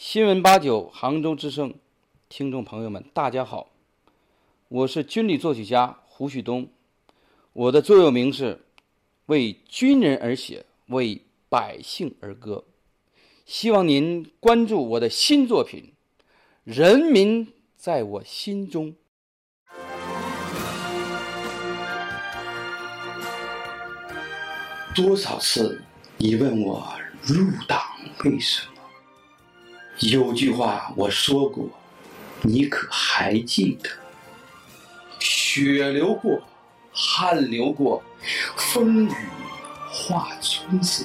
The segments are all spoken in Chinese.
新闻八九，杭州之声，听众朋友们，大家好，我是军旅作曲家胡旭东，我的座右铭是“为军人而写，为百姓而歌”，希望您关注我的新作品《人民在我心中》。多少次你问我入党为什么？有句话我说过，你可还记得？血流过，汗流过，风雨化春色。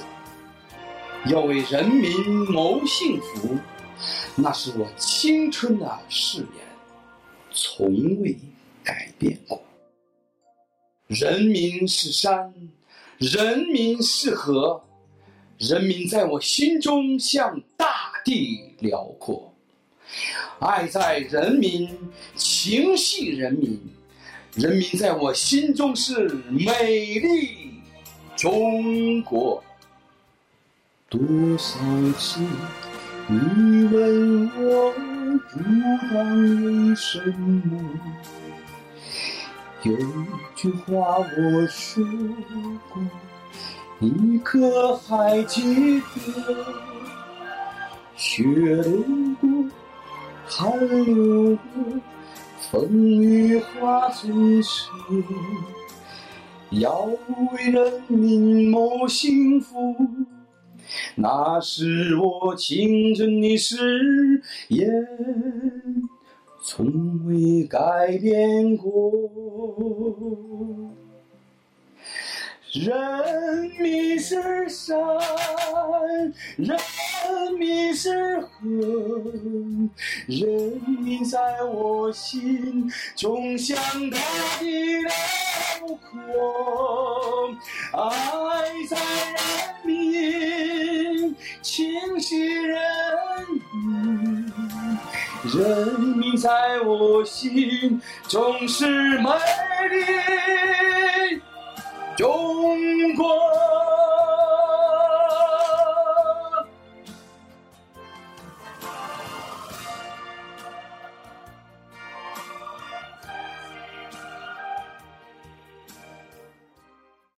要为人民谋幸福，那是我青春的誓言，从未改变过。人民是山。人民是河，人民在我心中像地辽阔，爱在人民，情系人民，人民在我心中是美丽中国。多少次你问我入党为什么？有句话我说过，你可还记得？血流过，汗流过，风雨化春色。要为人民谋幸福，那是我青春的誓言。从未改变过。人民是山，人民是河，人民在我心中像大地辽阔，爱在人民，情系人民。人民在我心中是美丽中国。